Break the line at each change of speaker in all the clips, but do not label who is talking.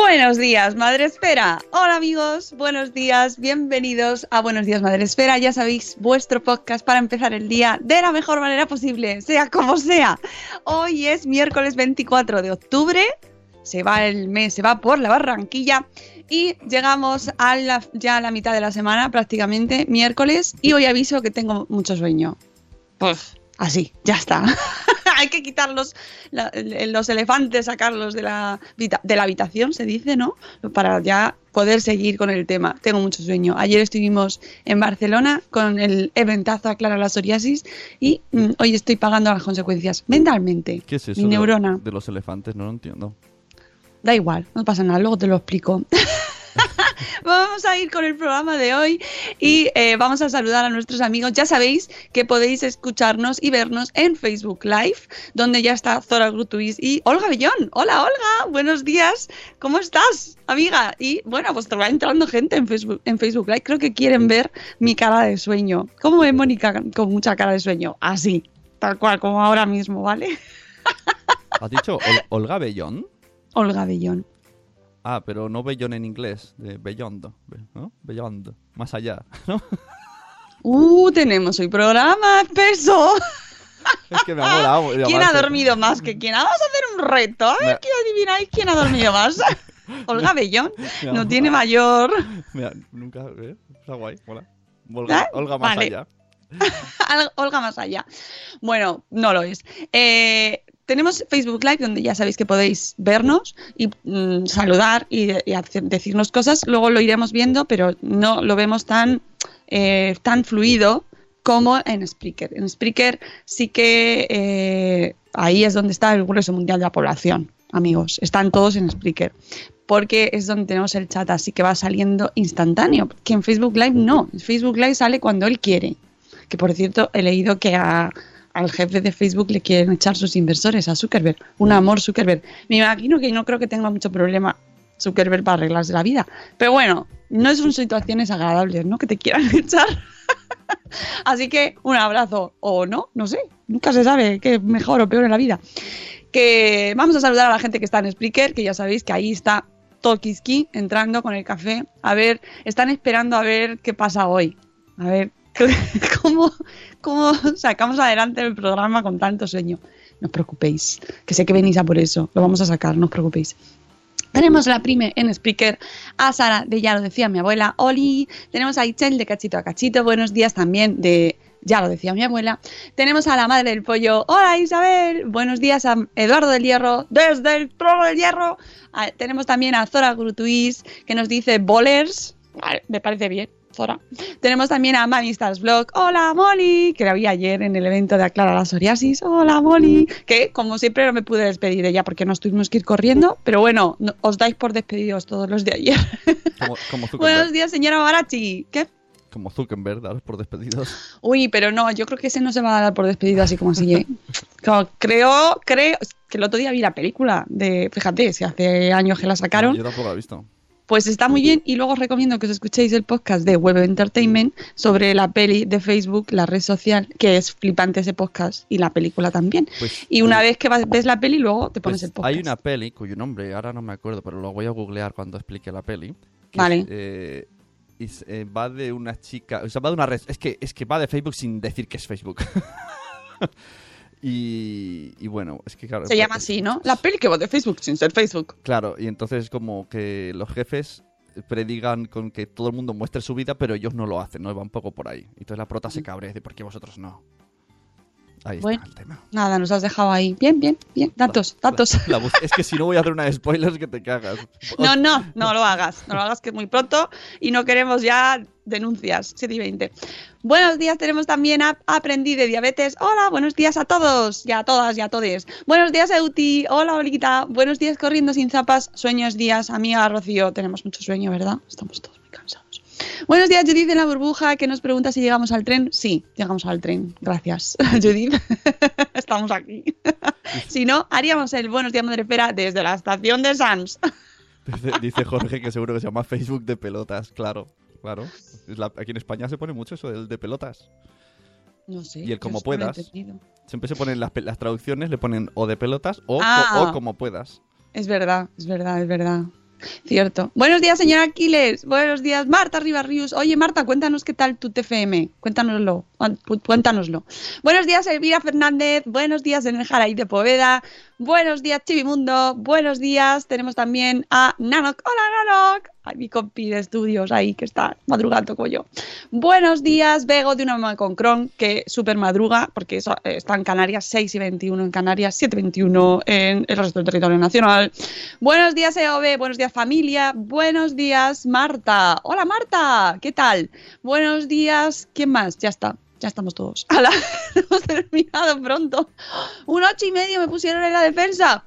Buenos días, Madre Esfera. Hola amigos, buenos días, bienvenidos a Buenos días, Madre Esfera. Ya sabéis, vuestro podcast para empezar el día de la mejor manera posible, sea como sea. Hoy es miércoles 24 de octubre, se va el mes, se va por la barranquilla y llegamos a la, ya a la mitad de la semana prácticamente, miércoles, y hoy aviso que tengo mucho sueño. Pues así, ya está. Hay que quitar los, la- los elefantes, sacarlos de la, de la habitación, se dice, ¿no? Para ya poder seguir con el tema. Tengo mucho sueño. Ayer estuvimos en Barcelona con el eventazo Aclara la psoriasis y mm, hoy estoy pagando las consecuencias mentalmente.
¿Qué es eso?
Mi
de-
neurona.
De, los elefantes, no lo entiendo.
Da igual, no pasa nada, luego te lo explico. vamos a ir con el programa de hoy y eh, vamos a saludar a nuestros amigos. Ya sabéis que podéis escucharnos y vernos en Facebook Live, donde ya está Zora Grutuis y Olga Bellón. Hola Olga, buenos días. ¿Cómo estás, amiga? Y bueno, pues te va entrando gente en Facebook, en Facebook Live. Creo que quieren ver mi cara de sueño. ¿Cómo ve Mónica con mucha cara de sueño? Así, tal cual, como ahora mismo, ¿vale?
¿Has dicho Ol- Olga Bellón?
Olga Bellón.
Ah, pero no Bellón en inglés, de Beyond, ¿no? Beyond, más allá, ¿no?
Uh, tenemos hoy programa espeso.
Es que me ha molado.
¿Quién ha
llamarse-
dormido más que quién? Vamos a hacer un reto. A ver
Me-
adivináis quién ha dormido más. Olga Bellón. No tiene mayor.
Mira, nunca, ¿eh? Está guay, mola. Olga,
¿Eh?
Olga más
Vale.
allá.
Al- Olga más allá. Bueno, no lo es. Eh, tenemos Facebook Live donde ya sabéis que podéis vernos y mm, saludar y, y decirnos cosas. Luego lo iremos viendo, pero no lo vemos tan, eh, tan fluido como en Spreaker. En Spreaker sí que eh, ahí es donde está el grueso mundial de la población, amigos. Están todos en Spreaker. Porque es donde tenemos el chat, así que va saliendo instantáneo. Que en Facebook Live no. En Facebook Live sale cuando él quiere. Que por cierto, he leído que a- al jefe de Facebook le quieren echar sus inversores, a Zuckerberg. Un amor, Zuckerberg. Me imagino que no creo que tenga mucho problema Zuckerberg para arreglarse la vida. Pero bueno, no son situaciones agradables, ¿no? Que te quieran echar. Así que un abrazo, o no, no sé. Nunca se sabe qué mejor o peor en la vida. Que vamos a saludar a la gente que está en Spreaker, que ya sabéis que ahí está Tokiski entrando con el café. A ver, están esperando a ver qué pasa hoy. A ver cómo, cómo sacamos adelante el programa con tanto sueño. No os preocupéis, que sé que venís a por eso. Lo vamos a sacar, no os preocupéis. Tenemos la prime en speaker a Sara de Ya lo decía mi abuela, Oli. Tenemos a Ichel de Cachito a Cachito, buenos días también de Ya lo decía mi abuela. Tenemos a la madre del pollo, hola Isabel. Buenos días a Eduardo del Hierro, desde el trono del Hierro. Tenemos también a Zora Grutuis que nos dice bolers. Vale, me parece bien. Zora. Tenemos también a Mami Stars Vlog. Hola, Molly, que la vi ayer en el evento de Aclara la Psoriasis. Hola, Molly. Que como siempre no me pude despedir de ella porque nos tuvimos que ir corriendo. Pero bueno, no- os dais por despedidos todos los de ayer.
Como, como Zuckerberg.
Buenos días, señora Barachi. ¿Qué?
Como Zuckerberg, daros por despedidos.
Uy, pero no, yo creo que ese no se va a dar por despedido así como así. ¿eh? Como creo, creo, que el otro día vi la película de, fíjate, si hace años que la sacaron.
Yo tampoco lo he visto.
Pues está muy bien y luego os recomiendo que os escuchéis el podcast de Web Entertainment sobre la peli de Facebook, la red social, que es flipante ese podcast y la película también.
Pues,
Y una vez que vas- ves la peli, luego te pones
Pues
el podcast.
hay una peli cuyo nombre ahora no me acuerdo, pero lo voy a googlear cuando explique la peli.
Vale.
es, eh, es, eh, va de una chica, o sea, va de una red, es que es que va de Facebook sin decir que es Facebook. y, y bueno, es que claro,
Se llama así, ¿no? La peli que va de Facebook sin ser Facebook.
Claro, y entonces como que los jefes predigan con que todo el mundo muestre su vida, pero ellos no lo hacen, ¿no? Va un poco por ahí. Y entonces la prota se cabrea y dice, ¿por qué vosotros no? Ahí
Bueno.
está el tema.
Nada, nos has dejado ahí. Bien, bien, bien. Datos, datos.
La es que si no voy a hacer una de spoilers que te cagas.
No, no, no lo hagas. No lo hagas que es muy pronto y no queremos ya denuncias. 7 y 20. Buenos días, tenemos también a Aprendí de Diabetes. Hola, buenos días a todos y a todas y a todes. Buenos días, Euti. Hola, Olita. Buenos días, Corriendo sin zapas. Sueños días, amiga Rocío. Tenemos mucho sueño, ¿verdad? Estamos todos muy cansados. Buenos días, Judith de la burbuja, que nos pregunta si llegamos al tren. Sí, llegamos al tren. Gracias, Judith. Estamos aquí. si no, haríamos el Buenos días, Madre Espera desde la estación de Sams.
Dice, dice Jorge que seguro que se llama Facebook de pelotas, claro, claro. La- aquí en España se pone mucho eso del de pelotas.
No sé.
Y el como puedas. Siempre se ponen las, las traducciones, le ponen o de pelotas o, co-
Ah.
o como puedas.
Es verdad, es verdad, es verdad. Cierto. Buenos días, señora Aquiles. Buenos días, Marta Ribarrius. Oye, Marta, cuéntanos qué tal tu TFM. Cuéntanoslo. Cu- Cuéntanoslo. Buenos días, Elvira Fernández. Buenos días, en el Jaraí de Poveda. Buenos días, Chivimundo. Buenos días. Tenemos también a Nanok. Hola, Nanok. Ay, mi compi de estudios ahí que está madrugando como yo. Buenos días, Bego de una mamá con Cron, que súper madruga, porque eso, eh, está en Canarias, 6 y 21 en Canarias, 7 y 21 en el resto del territorio nacional. Buenos días, EOB, buenos días, familia. Buenos días, Marta. Hola, Marta, ¿qué tal? Buenos días, ¿quién más? Ya está. Ya estamos todos. ¡Hala! Hemos terminado pronto. Un ocho y medio me pusieron en la defensa.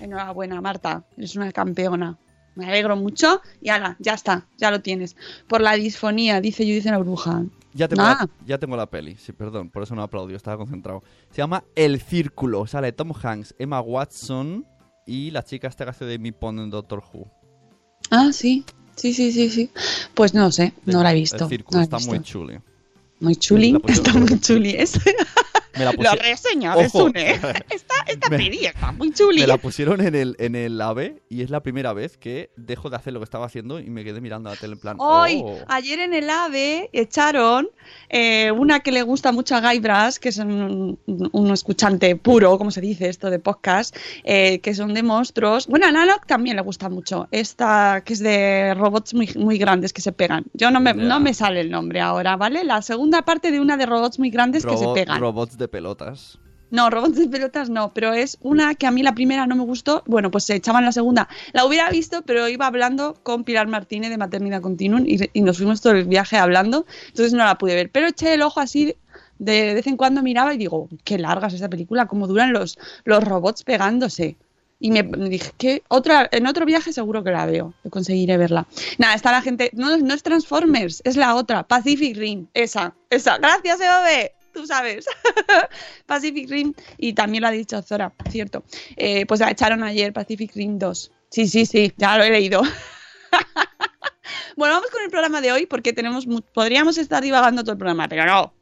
Enhorabuena, Marta. Eres una campeona. Me alegro mucho. Y ala, ya está, ya lo tienes. Por la disfonía, dice Judith en la bruja.
Ya tengo,
Ah.
la, ya tengo la peli, sí, perdón, por eso no aplaudió, estaba concentrado. Se llama El Círculo, sale Tom Hanks, Emma Watson y la chica esta que hace de Mi Pond en Doctor Who.
Ah, sí. Sí, sí, sí, sí. Pues no sé, no la he visto.
El
no
está
visto.
muy chuli.
Muy chuli, está muy chuli. Es,
Me la,
lo
pusi-
reseña
Ojo.
de Sune. Esta,
Me-
peli está muy chuli.
me la pusieron en el, en el AVE y es la primera vez que dejo de hacer lo que estaba haciendo y me quedé mirando la tele en plan.
Hoy,
"Oh".
ayer en el AVE echaron eh, una que le gusta mucho a Guy Brass, que es un, un escuchante puro, como se dice esto de podcast, eh, que son de monstruos. Bueno, a también le gusta mucho. Esta que es de robots muy, muy grandes que se pegan. Yo no me, no me sale el nombre ahora, ¿vale? La segunda parte de una de robots muy grandes que se pegan.
Robots de pelotas.
No, robots de pelotas no, pero es una que a mí la primera no me gustó. Bueno, pues se echaban la segunda. La hubiera visto, pero iba hablando con Pilar Martínez de Maternidad Continuum y, nos fuimos todo el viaje hablando, entonces no la pude ver. Pero eché el ojo así, de vez en cuando miraba y digo, qué larga es esta película, cómo duran los, los robots pegándose. Y me me dije, que otra, en otro viaje seguro que la veo, que conseguiré verla. Nada, está la gente, no, no es Transformers, es la otra, Pacific Rim, esa, esa. Gracias, EOB, tú sabes. Pacific Rim, y también lo ha dicho Zora, cierto. Eh, pues la echaron ayer, Pacific Rim 2. Sí, sí, sí, ya lo he leído. bueno, vamos con el programa de hoy porque tenemos podríamos estar divagando todo el programa, pero no.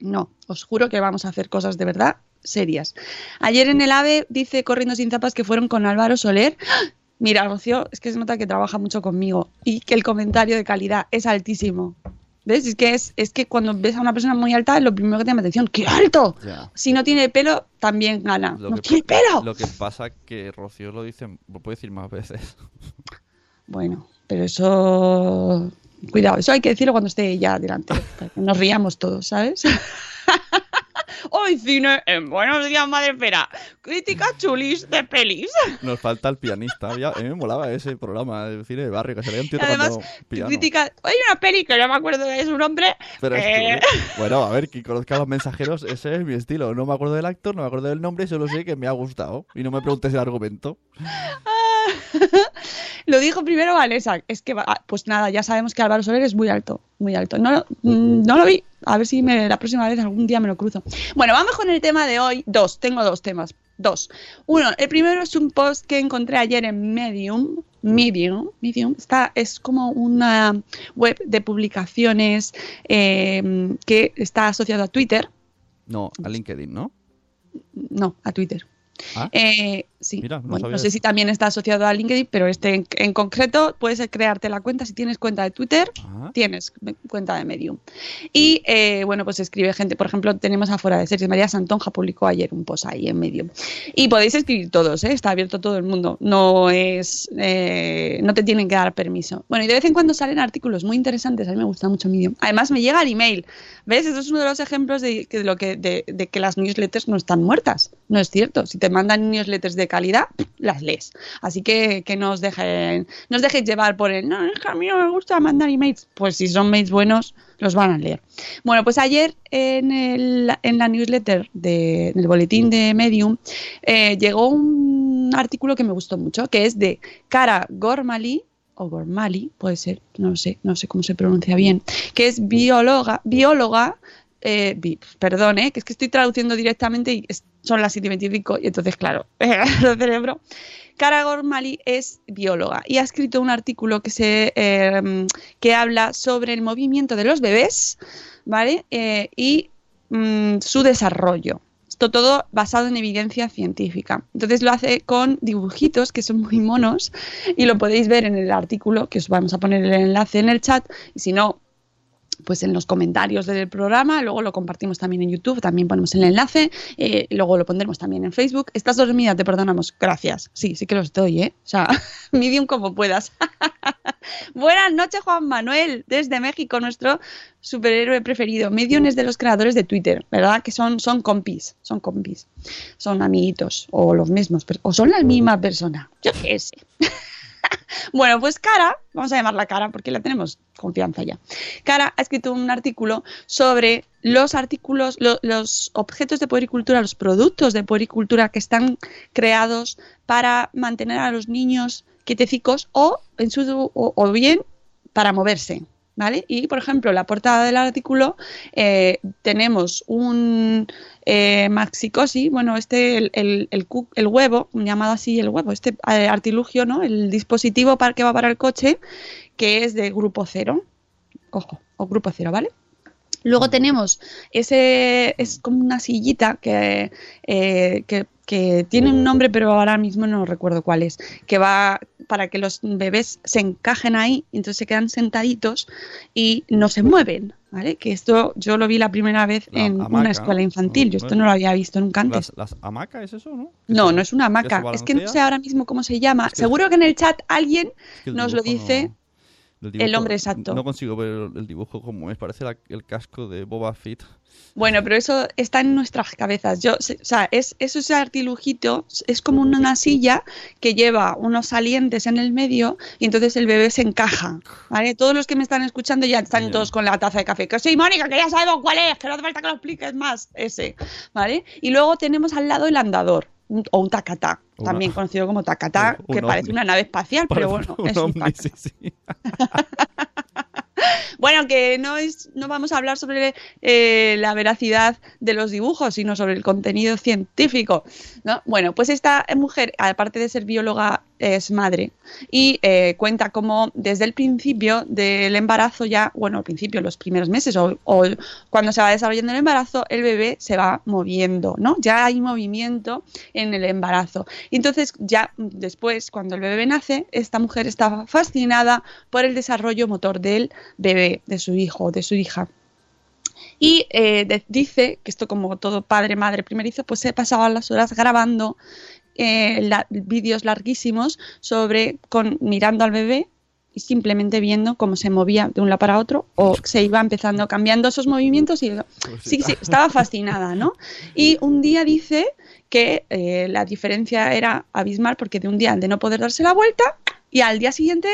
No, os juro que vamos a hacer cosas de verdad serias. Ayer en el AVE dice Corriendo sin zapas que fueron con Álvaro Soler. Mira, Rocío, es que se nota que trabaja mucho conmigo y que el comentario de calidad es altísimo. ¿Ves? Es que, es, es que cuando ves a una persona muy alta es lo primero que te llama atención. ¡Qué alto!
Ya.
Si no tiene pelo, también gana.
Lo
¡No
que,
tiene pelo!
Lo que pasa que Rocío lo dice, lo puede decir más veces.
Bueno, pero eso... Cuidado, eso hay que decirlo cuando esté ya delante, para que nos riamos todos, ¿sabes? Hoy cine en Buenos Días Madre Espera. Crítica chulis de pelis.
Nos falta el pianista. A mí me molaba ese programa de cine de barrio que salía un tío
Además,
tocando piano.
crítica... Hay una peli que no me acuerdo de su nombre.
Pero es
eh,
que, bueno, a ver, que conozca a los mensajeros, ese es mi estilo. No me acuerdo del actor, no me acuerdo del nombre, solo sé que me ha gustado. Y no me preguntes el argumento.
Lo dijo primero Vanessa. Es que, va- pues nada, ya sabemos que Álvaro Soler es muy alto, muy alto. No, lo- mm, no lo vi. A ver si me, la próxima vez algún día me lo cruzo. Bueno, vamos con el tema de hoy. Dos, tengo dos temas. Dos. Uno, el primero es un post que encontré ayer en Medium. Medium, Medium está, es como una web de publicaciones eh, que está asociado a Twitter.
No, a LinkedIn, ¿no?
No, a Twitter.
Ah,
Eh, sí,
Mira, no
bueno,
sabía
no sé
eso.
si también está asociado a LinkedIn, pero este en, en concreto puedes crearte la cuenta si tienes cuenta de Twitter, tienes cuenta de Medium. Y eh, bueno, pues escribe gente, por ejemplo, tenemos afuera de series, María Santonja publicó ayer un post ahí en Medium. Y podéis escribir todos, ¿eh? está abierto todo el mundo, no es, eh, no te tienen que dar permiso. Bueno, y de vez en cuando salen artículos muy interesantes, a mí me gusta mucho Medium. Además me llega el email, ¿ves? Esto es uno de los ejemplos de, de lo que, de, de que las newsletters no están muertas, no es cierto. Si te mandan newsletters de calidad, las lees. Así que que no os dejen, no os dejéis llevar por el, no, que a mí no me gusta mandar emails. Pues si son mails buenos, los van a leer. Bueno, pues ayer en, el- en la newsletter de- del boletín de Medium eh, llegó un artículo que me gustó mucho, que es de Cara Gormali, o Gormali, puede ser, no sé, no sé cómo se pronuncia bien, que es bióloga, bióloga, eh, perdón, eh, que es que estoy traduciendo directamente y es- son las 7 y 25 y entonces, claro, el cerebro. Cara Gormali es bióloga y ha escrito un artículo que, se, eh, que habla sobre el movimiento de los bebés, ¿vale? Eh, y mm, su desarrollo. Esto todo basado en evidencia científica. Entonces lo hace con dibujitos que son muy monos y lo podéis ver en el artículo, que os vamos a poner el enlace en el chat. Y si no, pues en los comentarios del programa, luego lo compartimos también en YouTube, también ponemos el enlace, eh, luego lo pondremos también en Facebook. ¿Estás dormida? Te perdonamos. Gracias. Sí, sí que lo estoy, ¿eh? O sea, medium como puedas. Buenas noches, Juan Manuel, desde México, nuestro superhéroe preferido. Medium es de los creadores de Twitter, ¿verdad? Que son, son compis, son compis, son amiguitos, o los mismos, o son la misma persona. Yo qué sé. Bueno, pues Cara, vamos a llamarla Cara porque la tenemos confianza ya. Cara ha escrito un artículo sobre los artículos, lo- los objetos de puericultura, los productos de puericultura que están creados para mantener a los niños quietecicos o, en su, o, o bien para moverse. ¿Vale? Y, por ejemplo, la portada del artículo eh, tenemos un eh, maxicosi, bueno, este, el, el huevo, llamado así el huevo, este eh, artilugio, ¿no? El dispositivo para que va para el coche, que es de grupo cero, ojo, o grupo cero, ¿vale? Luego tenemos ese, es como una sillita que, eh, que, que tiene un nombre, pero ahora mismo no recuerdo cuál es, que va para que los bebés se encajen ahí, y entonces se quedan sentaditos y no se mueven, ¿vale? Que esto yo lo vi la primera vez
La
en
hamaca,
una escuela
¿no?
infantil, yo esto no lo había visto nunca antes.
Las, las hamacas, ¿es eso, no?
No, no es una
¿Que
hamaca. Es que no sé ahora mismo cómo se llama.
Es que-
Seguro que en el chat alguien
Es que el
nos lo dice.
no-
el nombre exacto.
No consigo ver el, dibujo como es. Parece la- el casco de Boba Fett.
Bueno, pero eso está en nuestras cabezas. Yo, o sea, es, es ese artilugito, es como una silla que lleva unos salientes en el medio y entonces el bebé se encaja. ¿vale? Todos los que me están escuchando ya están todos con la taza de café. Que sí, Mónica, que ya sabemos cuál es, que no hace falta que lo expliques más. Ese, ¿vale? Y luego tenemos al lado el andador. Un- o un tacatá,
Una-
también conocido como tacatá,
Un- un
que parece
ovni.
una nave espacial, pero bueno,
un
es un
ovni,
tacatá.
sí, sí.
Bueno, que no es, no vamos a hablar sobre eh, la veracidad de los dibujos, sino sobre el contenido científico. ¿no? Bueno, pues esta mujer, aparte de ser bióloga, es madre y eh, cuenta cómo desde el principio del embarazo ya, bueno, al principio, los primeros meses o, o cuando se va desarrollando el embarazo, el bebé se va moviendo, ¿no? Ya hay movimiento en el embarazo. Entonces ya después, cuando el bebé nace, esta mujer está fascinada por el desarrollo motor del bebé, de su hijo, de su hija. Y eh, dice que esto, como todo padre, madre primerizo, pues se pasaban las horas grabando eh, la- vídeos larguísimos sobre con mirando al bebé y simplemente viendo cómo se movía de un lado para otro o se iba empezando cambiando esos movimientos y sí, sí, estaba fascinada, ¿no? Y un día dice que eh, la diferencia era abismal porque de un día de no poder darse la vuelta y al día siguiente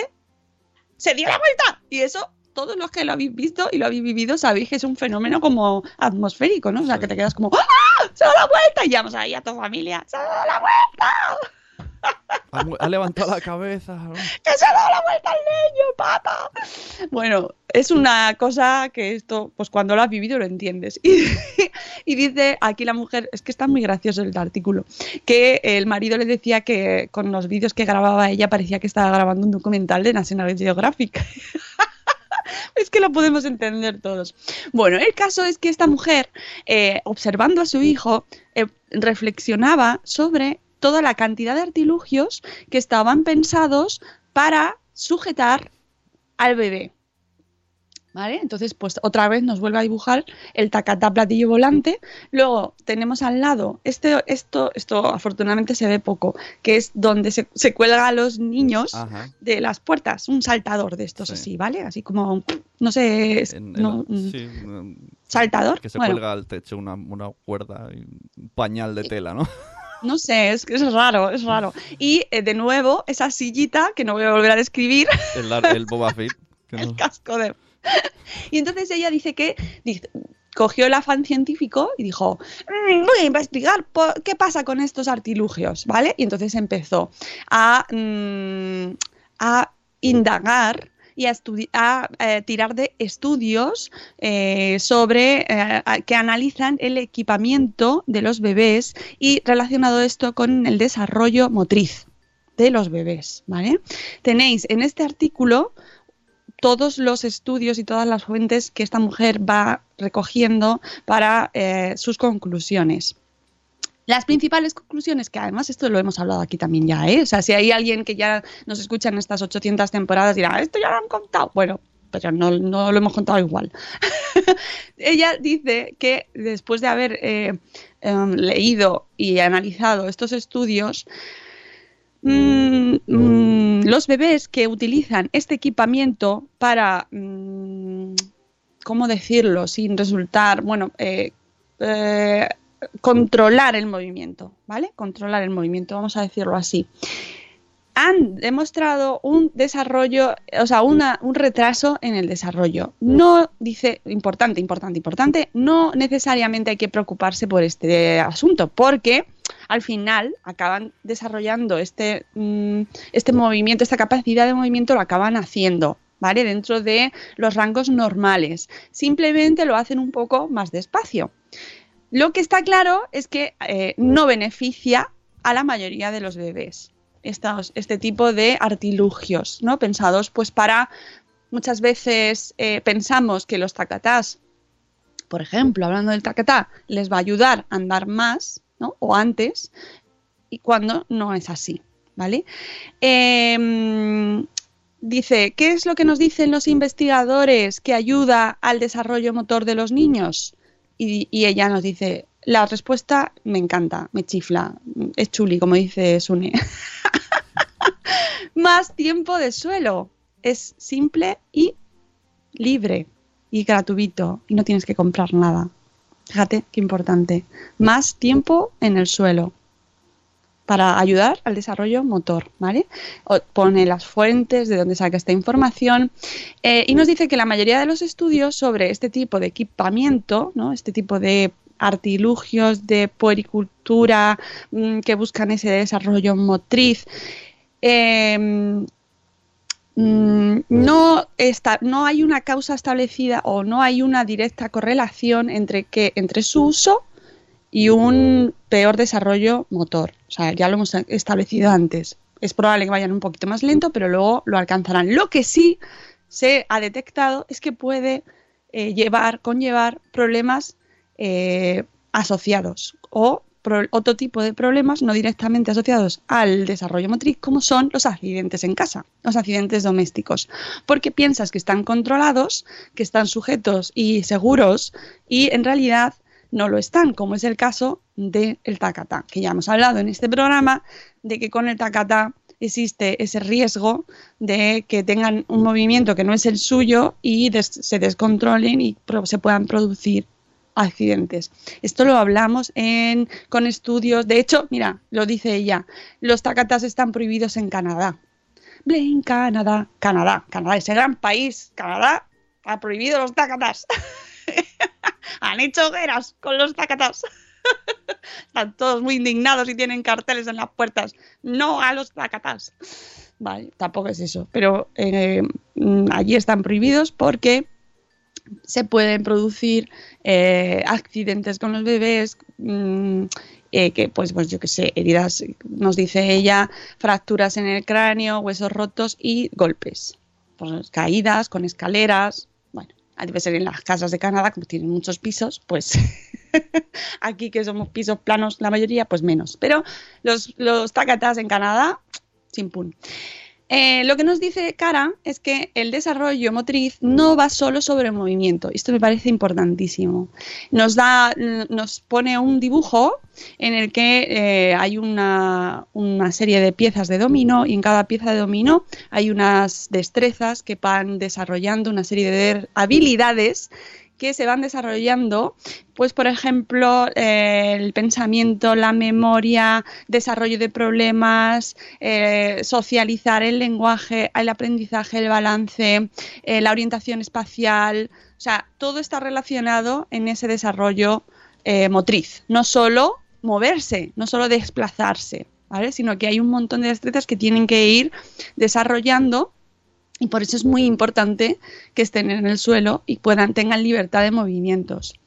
se dio la vuelta y eso todos los que lo habéis visto y lo habéis vivido sabéis que es un fenómeno como atmosférico, ¿no? O sea, que te quedas como ¡Ah! ¡Se dado la vuelta! Y llamas ahí a tu familia ¡Se dado la vuelta!
Ha, ha levantado la cabeza. ¿no?
¡Que se ha dado la vuelta al niño, papá! Bueno, es una cosa que esto, pues cuando lo has vivido lo entiendes. Y, y dice aquí la mujer, es que está muy gracioso el artículo, que el marido le decía que con los vídeos que grababa ella parecía que estaba grabando un documental de National Geographic. Es que lo podemos entender todos. Bueno, el caso es que esta mujer, eh, observando a su hijo, eh, reflexionaba sobre toda la cantidad de artilugios que estaban pensados para sujetar al bebé. ¿Vale? Entonces, pues otra vez nos vuelve a dibujar el tacatá platillo volante. Luego tenemos al lado, este, esto, esto afortunadamente se ve poco, que es donde se, se cuelga a los niños
Ajá.
de las puertas, un saltador de estos
Sí.
así, ¿vale? Así como, no sé, es-
En- en
no,
sí,
saltador.
Que se
Bueno.
cuelga al techo una, una cuerda y un pañal de tela, ¿no?
no sé, es, es raro, es raro. Y eh, de nuevo, esa sillita, que no voy a volver a describir,
El, Boba Fett.
el casco de... y entonces ella dice que cogió el afán científico y dijo, "Mm, voy a investigar po- qué pasa con estos artilugios, ¿vale? Y entonces empezó a, mm, indagar y a, eh, tirar de estudios eh, sobre eh, que analizan el equipamiento de los bebés y relacionado esto con el desarrollo motriz de los bebés, ¿vale? Tenéis en este artículo todos los estudios y todas las fuentes que esta mujer va recogiendo para eh, sus conclusiones. Las principales conclusiones, que además esto lo hemos hablado aquí también ya, ¿eh? O sea, si hay alguien que ya nos escucha en estas 800 temporadas dirá, esto ya lo han contado. Bueno, pero no, no lo hemos contado igual. Ella dice que después de haber eh, em, leído y analizado estos estudios, Mm, mm, los bebés que utilizan este equipamiento para, mm, ¿cómo decirlo? Sin resultar, bueno, eh, eh, controlar el movimiento, ¿vale? Controlar el movimiento, vamos a decirlo así. Han demostrado un desarrollo, o sea, una- un retraso en el desarrollo. No, dice, importante, importante, importante, no necesariamente hay que preocuparse por este asunto, porque al final acaban desarrollando este, mm, este movimiento, esta capacidad de movimiento lo acaban haciendo, ¿vale? Dentro de los rangos normales. Simplemente lo hacen un poco más despacio. Lo que está claro es que eh, no beneficia a la mayoría de los bebés estos- este tipo de artilugios, ¿no? Pensados pues para muchas veces eh, pensamos que los tacatás, por ejemplo, hablando del tacatá, les va a ayudar a andar más, O antes, y cuando no es así, ¿vale? Em, dice, ¿qué es lo que nos dicen los investigadores que ayuda al desarrollo motor de los niños? Y, y ella nos dice, la respuesta me encanta, me chifla, es chuli, como dice Sune. Más tiempo de suelo. Es simple y libre y gratuito y no tienes que comprar nada. Fíjate qué importante. Más tiempo en el suelo para ayudar al desarrollo motor, ¿vale? O- pone las fuentes de donde saca esta información eh, y nos dice que la mayoría de los estudios sobre este tipo de equipamiento, ¿no? Este tipo de artilugios de puericultura mm, que buscan ese desarrollo motriz, mm, no, está, no hay una causa establecida o no hay una directa correlación entre, que, entre su uso y un peor desarrollo motor. O sea, ya lo hemos establecido antes. Es probable que vayan un poquito más lento, pero luego lo alcanzarán. Lo que sí se ha detectado es que puede eh, llevar, conllevar problemas eh, asociados o otro tipo de problemas no directamente asociados al desarrollo motriz, como son los accidentes en casa, los accidentes domésticos. Porque piensas que están controlados, que están sujetos y seguros, y en realidad no lo están, como es el caso del tacatá, que ya hemos hablado en este programa de que con el tacatá existe ese riesgo de que tengan un movimiento que no es el suyo y se descontrolen y se puedan producir accidentes. Esto lo hablamos en, con estudios. De hecho, mira, lo dice ella, los tacatas están prohibidos en Canadá. Blame Canadá, Canadá, Canadá, ese gran país, Canadá ha prohibido los tacatas. Han hecho hogueras con los tacatas. Están todos muy indignados y tienen carteles en las puertas. No a los tacatas. Vale, tampoco es eso. Pero eh, mm, allí están prohibidos porque se pueden producir eh, accidentes con los bebés. mm, eh, que pues, pues yo que sé, heridas, nos dice ella, fracturas en el cráneo, huesos rotos y golpes. Pues, caídas con escaleras. Bueno, debe ser en las casas de Canadá, como tienen muchos pisos, pues aquí que somos pisos planos la mayoría, pues menos. Pero los, los tacatas en Canadá, chimpún. Eh, lo que nos dice Cara es que el desarrollo motriz no va solo sobre el movimiento. Esto me parece importantísimo. Nos da, nos pone un dibujo en el que eh, hay una, una serie de piezas de dominó y en cada pieza de dominó hay unas destrezas que van desarrollando una serie de habilidades que se van desarrollando, pues por ejemplo, eh, el pensamiento, la memoria, desarrollo de problemas, eh, socializar el lenguaje, el aprendizaje, el balance, eh, la orientación espacial, o sea, todo está relacionado en ese desarrollo motriz, no solo moverse, no solo desplazarse, ¿vale? Sino que hay un montón de destrezas que tienen que ir desarrollando y por eso es muy importante que estén en el suelo y puedan tengan libertad de movimientos.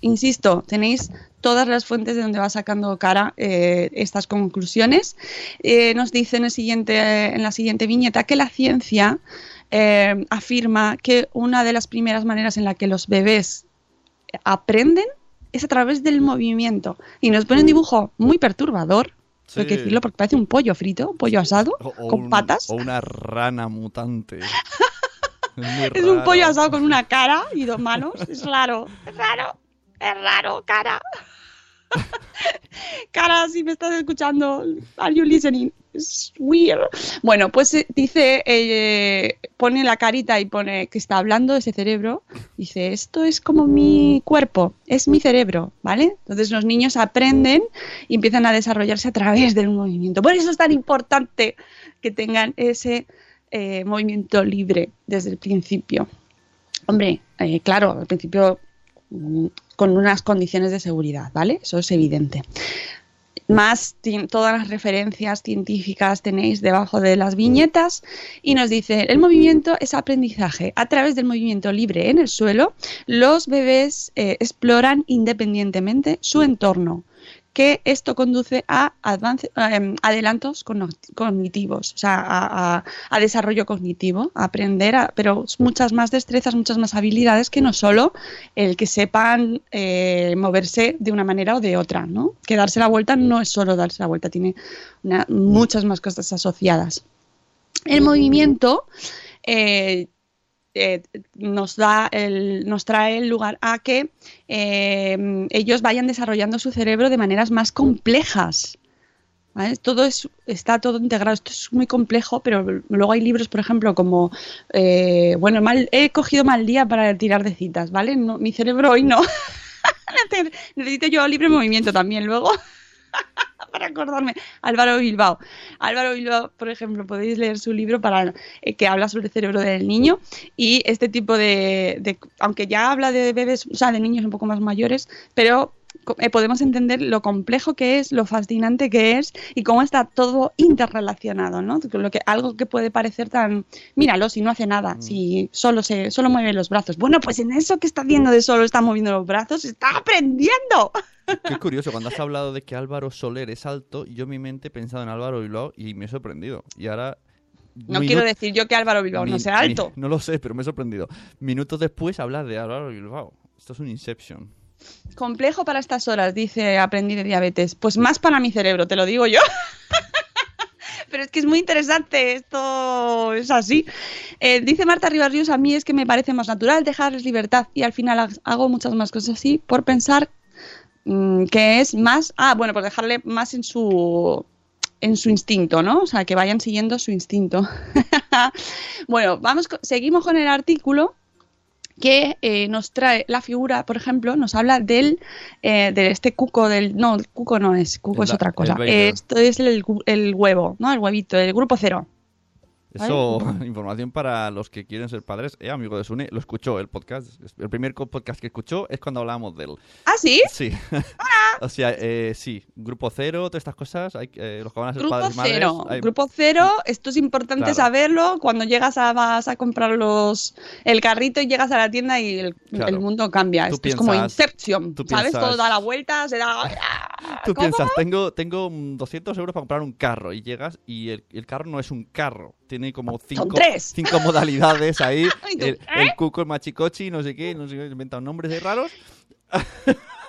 Insisto, tenéis todas las fuentes de donde va sacando cara eh, estas conclusiones. Eh, nos dice en, el siguiente, en la siguiente viñeta que la ciencia eh, afirma que una de las primeras maneras en la que los bebés aprenden es a través del movimiento. Y nos pone un dibujo muy perturbador, hay que
Sí.
decirlo, porque parece un pollo frito, un pollo asado,
O- o
con
un-
patas.
O una rana mutante. es
Es un pollo asado con una cara y dos manos. Es raro, es raro, es raro, cara. cara, si me estás escuchando, are you listening? It's weird. Bueno, pues eh, dice, eh, pone la carita y pone que está hablando ese cerebro. Dice, esto es como mi cuerpo, es mi cerebro, ¿vale? Entonces los niños aprenden y empiezan a desarrollarse a través del movimiento. Por eso es tan importante que tengan ese eh, movimiento libre desde el principio. Hombre, claro, al principio mm, con unas condiciones de seguridad, ¿vale? Eso es evidente. Más todas las referencias científicas tenéis debajo de las viñetas y nos dice, el movimiento es aprendizaje. A través del movimiento libre en el suelo, los bebés eh, exploran independientemente su entorno que esto conduce a em, adelantos cognitivos, o sea, a, desarrollo cognitivo, a aprender, a- pero muchas más destrezas, muchas más habilidades que no solo el que sepan eh, moverse de una manera o de otra, ¿no? Que darse la vuelta no es solo darse la vuelta, tiene muchas más cosas asociadas. El movimiento eh, eh, nos da el, nos trae el lugar a que eh, ellos vayan desarrollando su cerebro de maneras más complejas. Todo es, está todo integrado. Esto es muy complejo, pero luego hay libros, por ejemplo, como eh, bueno, mal, he cogido mal día para tirar de citas, ¿vale? No, mi cerebro hoy no. Necesito yo libre movimiento también luego. para acordarme. Álvaro Bilbao. Álvaro Bilbao, por ejemplo, podéis leer su libro para eh, que habla sobre el cerebro del niño y este tipo de, de- aunque ya habla de bebés, o sea, de niños un poco más mayores, pero podemos entender lo complejo que es, lo fascinante que es y cómo está todo interrelacionado, ¿no? Lo que, algo que puede parecer tan, míralo, si no hace nada, si solo se, solo mueve los brazos. Bueno, pues en eso que está haciendo de solo está moviendo los brazos, está aprendiendo.
Qué curioso, cuando has hablado de que Álvaro Soler es alto, yo en mi mente he pensado en Álvaro Bilbao y me he sorprendido. Y ahora...
No
minu-
quiero decir yo que Álvaro Bilbao no sea alto.
mi- no lo sé, pero me he sorprendido. Minutos después hablas de Álvaro Bilbao. Esto es un Inception.
Complejo para estas horas, dice Aprendí de Diabetes. Pues más para mi cerebro, te lo digo yo. Pero es que es muy interesante, esto es así. Eh, dice Marta Rivas Ríos, a mí es que me parece más natural dejarles libertad y al final ha- hago muchas más cosas así por pensar mm, que es más... Ah, bueno, por dejarle más en su en su instinto, ¿no? O sea, que vayan siguiendo su instinto. bueno, vamos, seguimos con el artículo que eh, nos trae la figura, por ejemplo, nos habla del eh, de este cuco del no, el cuco no es, cuco
El
es otra cosa. Esto es el, el huevo, ¿no? El huevito, el grupo cero.
Eso, información para los que quieren ser padres. Eh, amigo de Sune, lo escuchó el podcast. El primer podcast que escuchó es cuando hablábamos de él.
¿Ah, sí?
Sí. o sea, eh, sí. Grupo cero, todas estas cosas. Hay, eh, los que van a ser
Grupo
padres y madres.
cero.
hay-
Grupo cero, esto es importante
Claro.
saberlo. Cuando llegas a, vas a comprar los, el carrito y llegas a la tienda y el,
Claro.
el mundo cambia.
Tú
Esto es como Inception,
tú
¿sabes?
piensas-
Todo da la vuelta, se da...
Tú
¿Cómo?
piensas, tengo, tengo mm, 200 euros para comprar un carro y llegas y el, el carro no es un carro. Tiene como cinco, modalidades ahí. El,
¿eh?
el cuco, el machicochi, no sé qué, no sé qué, inventan nombres de raros.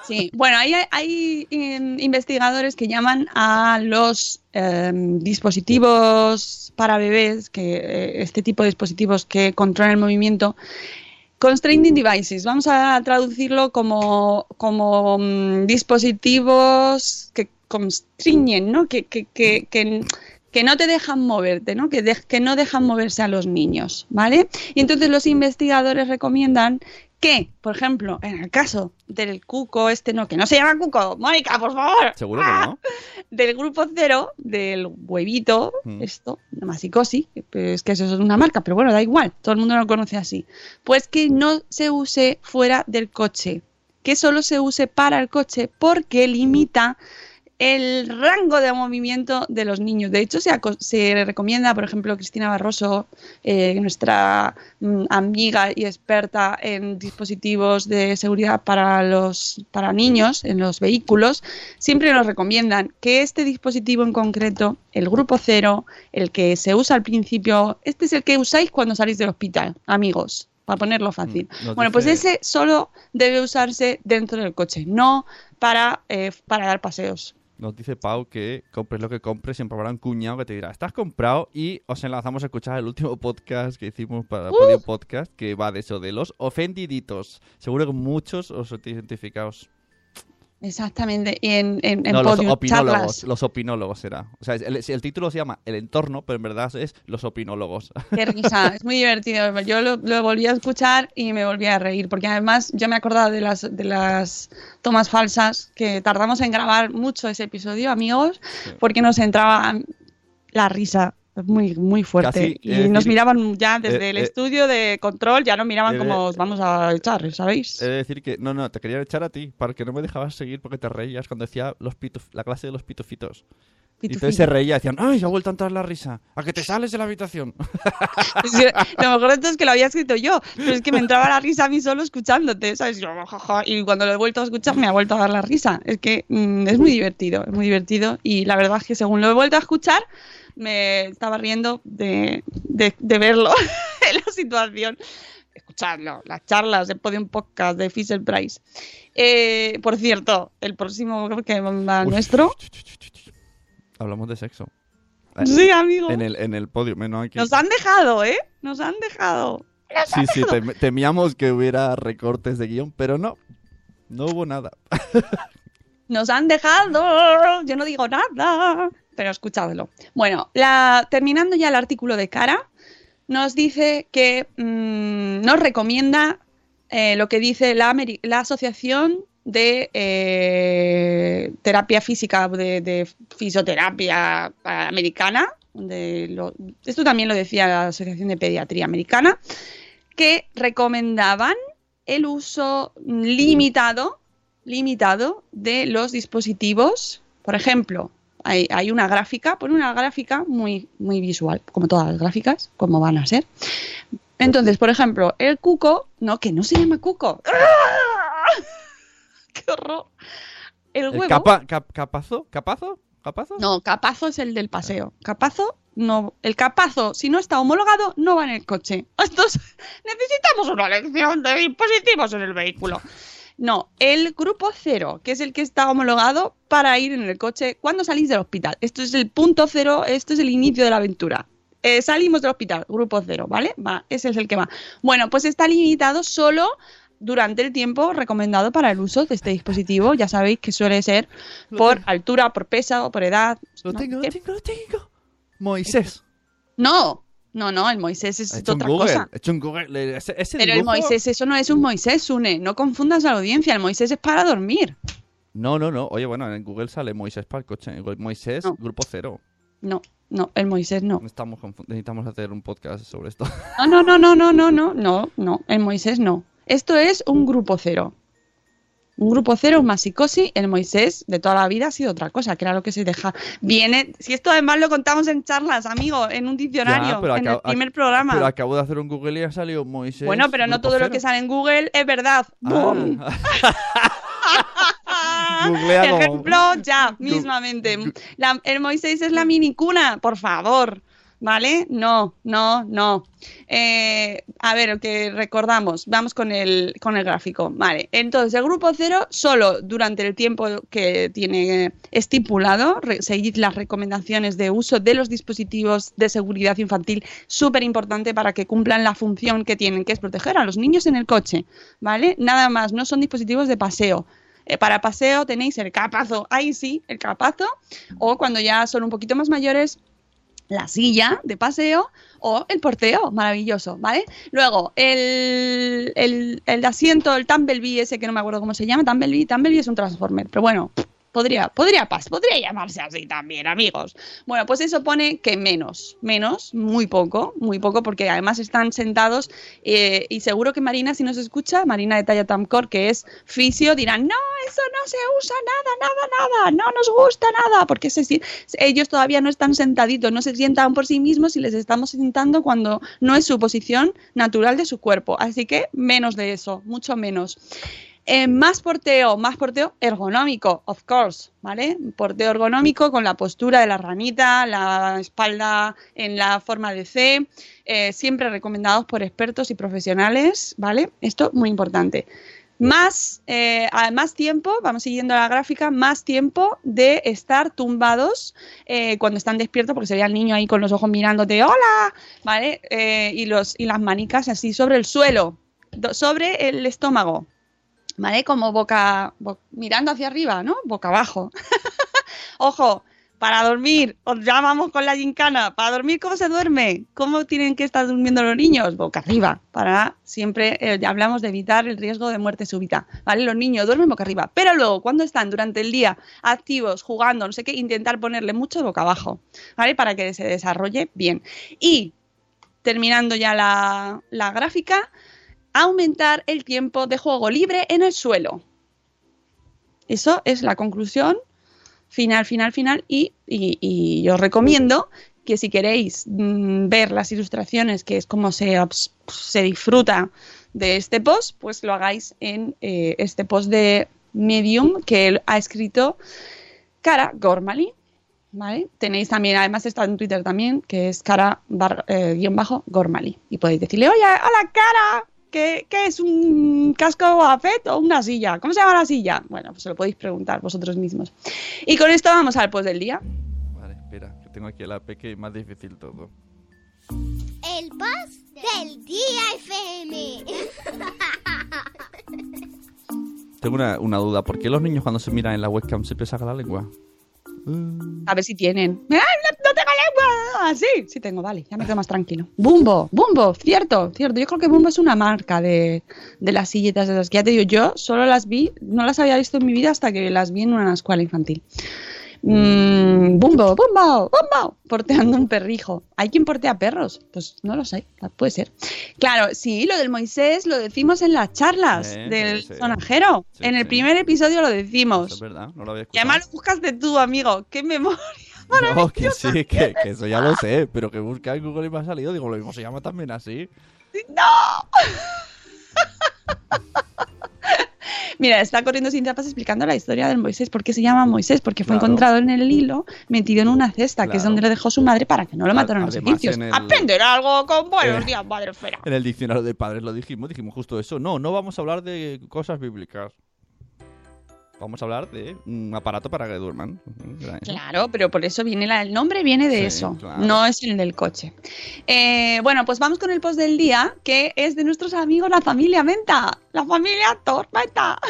Sí, bueno, hay, hay em, investigadores que llaman a los em, dispositivos para bebés, que eh, este tipo de dispositivos que controlan el movimiento, constraining devices. Vamos a traducirlo como, como mm, dispositivos que constriñen, ¿no? Que, que, que, que, que no te dejan moverte, ¿no? Que, de- que no dejan moverse a los niños, ¿vale? Y entonces los investigadores recomiendan que, por ejemplo, en el caso del cuco este, no, que no se llama cuco, Mónica, por favor,
Seguro que no.
del grupo cero, del huevito,
Mm.
esto, masicosi, es que eso es una marca, pero bueno, da igual, todo el mundo lo conoce así. Pues que no se use fuera del coche, que solo se use para el coche porque limita el rango de movimiento de los niños. De hecho, se, se recomienda, por ejemplo, Cristina Barroso, eh, nuestra mm, amiga y experta en dispositivos de seguridad para los para niños en los vehículos, siempre nos recomiendan que este dispositivo en concreto, el grupo cero, el que se usa al principio, este es el que usáis cuando salís del hospital, amigos. Para ponerlo fácil.
Mm, nos
bueno, pues ese solo debe usarse dentro del coche, no para, eh, para dar paseos.
Nos dice Pau que compres lo que compres, siempre habrá un cuñado que te dirá, estás comprado y os enlazamos a escuchar el último podcast que hicimos para
Uh.
Podio Podcast, que va de eso, de los ofendiditos. Seguro que muchos os sentéis identificados.
Exactamente, y en, en, en
no, los opinólogos,
charlas.
los opinólogos será. O sea, el, el título se llama El entorno, pero en verdad es los opinólogos.
Qué risa, es muy divertido. Yo lo, lo volví a escuchar y me volví a reír, porque además yo me acordaba de las, de las tomas falsas, que tardamos en grabar mucho ese episodio, amigos,
Sí.
porque nos entraba la risa muy, muy fuerte.
Casi,
y
es
nos miraban ya desde
eh,
el
eh,
estudio de control, ya nos miraban
eh,
como os vamos a echar, ¿sabéis?
De decir que, no, no, te quería echar a ti, porque no me dejabas seguir porque te reías cuando decía los pituf- la clase de los pitufitos. Y entonces se reía, decían, ¡ay, se ha vuelto a entrar la risa! ¡A que te sales de la habitación!
Es que lo mejor de todo es que lo había escrito yo, pero es que me entraba la risa a mí solo escuchándote, ¿sabes? Yo, y cuando lo he vuelto a escuchar me ha vuelto a dar la risa. Es que mm, es muy divertido, es muy divertido y la verdad es que según lo he vuelto a escuchar me estaba riendo de, de, de verlo en la situación. Escucharlo, las charlas de Podium Podcast de Fisher Price. Eh, por cierto, el próximo que va
Uy,
nuestro.
Hablamos de sexo.
Sí, amigo.
En el, en el podio, no hay que...
Nos han dejado, ¿eh? Nos han dejado.
Sí, sí, tem- temíamos que hubiera recortes de guion, pero no. No hubo nada.
Nos han dejado. Yo no digo nada. Pero escuchadlo. Bueno, la, terminando ya el artículo de cara, nos dice que mm, nos recomienda eh, lo que dice la, la Asociación de eh, Terapia Física, de, de Fisioterapia Americana. Esto también lo decía la Asociación de Pediatría Americana, que recomendaban el uso limitado limitado de los dispositivos. Por ejemplo, hay, hay una gráfica, pone una gráfica muy, muy visual, como todas las gráficas, como van a ser. Entonces, por ejemplo, el cuco, no, que no se llama cuco. ¡Qué horror! El
¿El
huevo.
capa, cap- ¿Capazo? ¿Capazo? ¿Capazo?
No, capazo es el del paseo. Capazo no. El capazo, si no está homologado, no va en el coche. Estos necesitamos una lección de dispositivos en el vehículo. No, el grupo cero, que es el que está homologado para ir en el coche cuando salís del hospital. Esto es el punto cero, esto es el inicio de la aventura. Eh, salimos del hospital, grupo cero, ¿vale? Va, ese es el que va. Bueno, pues está limitado solo durante el tiempo recomendado para el uso de este dispositivo. Ya sabéis que suele ser por altura, por peso o por edad.
Lo
¿no?
tengo, lo
¿Qué?
tengo, lo tengo. Moisés.
No, no, no, el Moisés es
He hecho
otra
Google.
cosa.
He hecho Google. Ese, ese
Pero el Moisés, eso no es un Moisés, Sune. No confundas a la audiencia. El Moisés es para dormir.
No, no, no. Oye, bueno, en Google sale Moisés para el coche. Moisés,
No.
grupo cero.
No, no, el Moisés no.
Estamos necesitamos hacer un podcast sobre esto.
No, no, no, no, no, no, no, no, no. El Moisés no. Esto es un grupo cero. Un grupo cero, un masicosi, el Moisés de toda la vida ha sido otra cosa, que era lo que se deja. Viene, si esto además lo contamos en charlas, amigo, en un diccionario,
Ya,
en el primer programa.
Pero acabo de hacer un Google y ha salido Moisés.
bueno, pero no todo lo que sale en Google es verdad. ¡Bum!
Ah. Como-
Ejemplo, ya, mismamente. La- el Moisés es la minicuna, por favor. ¿Vale? No, no, no. Eh, a ver, que recordamos, vamos con el, con el gráfico. Vale, entonces el grupo cero, solo durante el tiempo que tiene estipulado, seguid las recomendaciones de uso de los dispositivos de seguridad infantil, súper importante para que cumplan la función que tienen, que es proteger a los niños en el coche. ¿Vale? Nada más, no son dispositivos de paseo. Eh, para paseo tenéis el capazo, ahí sí, el capazo, o cuando ya son un poquito más mayores, la silla de paseo o el porteo, maravilloso, ¿vale? Luego, el, el, el asiento, el Tumblebee ese que no me acuerdo cómo se llama, Tumblebee, Tumblebee es un Transformer, pero bueno, podría, podría, podría llamarse así también, amigos. Bueno, pues eso pone que menos, menos, muy poco, muy poco, porque además están sentados eh, y seguro que Marina, si nos escucha, Marina de Talla Tamcor, que es fisio, dirán, no, eso no se usa nada, nada, nada, no nos gusta nada, porque se ellos todavía no están sentaditos, no se sientan por sí mismos y les estamos sentando cuando no es su posición natural de su cuerpo. Así que menos de eso, mucho menos. Eh, más porteo, más porteo ergonómico, of course, ¿vale? Porteo ergonómico con la postura de la ranita, la espalda en la forma de C, eh, siempre recomendados por expertos y profesionales, ¿vale? Esto muy importante. Más, eh, más tiempo, vamos siguiendo la gráfica, más tiempo de estar tumbados cuando están despiertos, porque sería el niño ahí con los ojos mirándote, ¡hola! ¿Vale? Y, los, y las manicas así sobre el suelo, sobre el estómago, ¿vale? Como boca, bo- mirando hacia arriba, ¿no? Boca abajo. Ojo, para dormir, os llamamos con la gincana, para dormir, ¿cómo se duerme? ¿Cómo tienen que estar durmiendo los niños? Boca arriba, para siempre, eh, hablamos de evitar el riesgo de muerte súbita, ¿vale? Los niños duermen boca arriba, pero luego, cuando están durante el día activos, jugando, no sé qué, intentar ponerle mucho boca abajo, ¿vale? Para que se desarrolle bien. Y, terminando ya la, la gráfica, aumentar el tiempo de juego libre en el suelo. Eso es la conclusión final, final, final. Y, y- y yo os recomiendo que si queréis mm, ver las ilustraciones, que es como se, se disfruta de este post, pues lo hagáis en eh, este post de Medium que ha escrito Cara Gormali. ¿Vale? Tenéis también, además está en Twitter también, que es cara bar- eh, bajo Gormali. Y podéis decirle, oye, hola cara, ¿qué, qué es un casco afet o una silla? ¿Cómo se llama la silla? Bueno, pues se lo podéis preguntar vosotros mismos. Y con esto vamos al post del día.
Vale, espera, que tengo aquí el AP que es más difícil todo.
El post del día FM.
Tengo una, una duda, ¿por qué los niños cuando se miran en la webcam se sacan la lengua?
A ver si tienen. ¡Ay, no, Ah, sí, tengo, vale, ya me quedo más tranquilo. Bumbo, Bumbo, cierto, cierto. Yo creo que Bumbo es una marca de, de las silletas de las que ya te digo, yo solo las vi, no las había visto en mi vida hasta que las vi en una escuela infantil. Mm, bumbo, Bumbo, Bumbo, porteando un perrijo. ¿Hay quien portea perros? Pues no lo sé, puede ser. Claro, sí, lo del Moisés lo decimos en las charlas
Sí,
del
sí,
sonajero.
Sí,
en el primer episodio lo
Eso
decimos.
es verdad, no lo había
Y
escuchado.
además lo buscaste tú, amigo. ¡Qué memoria!
No, que sí, que, que eso ya lo sé, pero que busca en Google y me ha salido. Digo, lo mismo se llama también así.
¡No! Mira, está corriendo sin tapas explicando la historia del Moisés. ¿Por qué se llama Moisés? Porque fue
Claro.
encontrado en el hilo, metido en una cesta, que es donde lo dejó su madre para que no lo mataran los egipcios.
el-
Aprender algo con buenos
Eh.
días, madre esfera.
En el diccionario de padres lo dijimos, dijimos justo eso. No, no vamos a hablar de cosas bíblicas. Vamos a hablar de un aparato para que duerman.
Claro, pero por eso viene la- el nombre viene de
Sí,
eso,
claro.
no es el del coche. Eh, bueno, pues vamos con el post del día, que es de nuestros amigos la familia Menta, la familia Tormenta.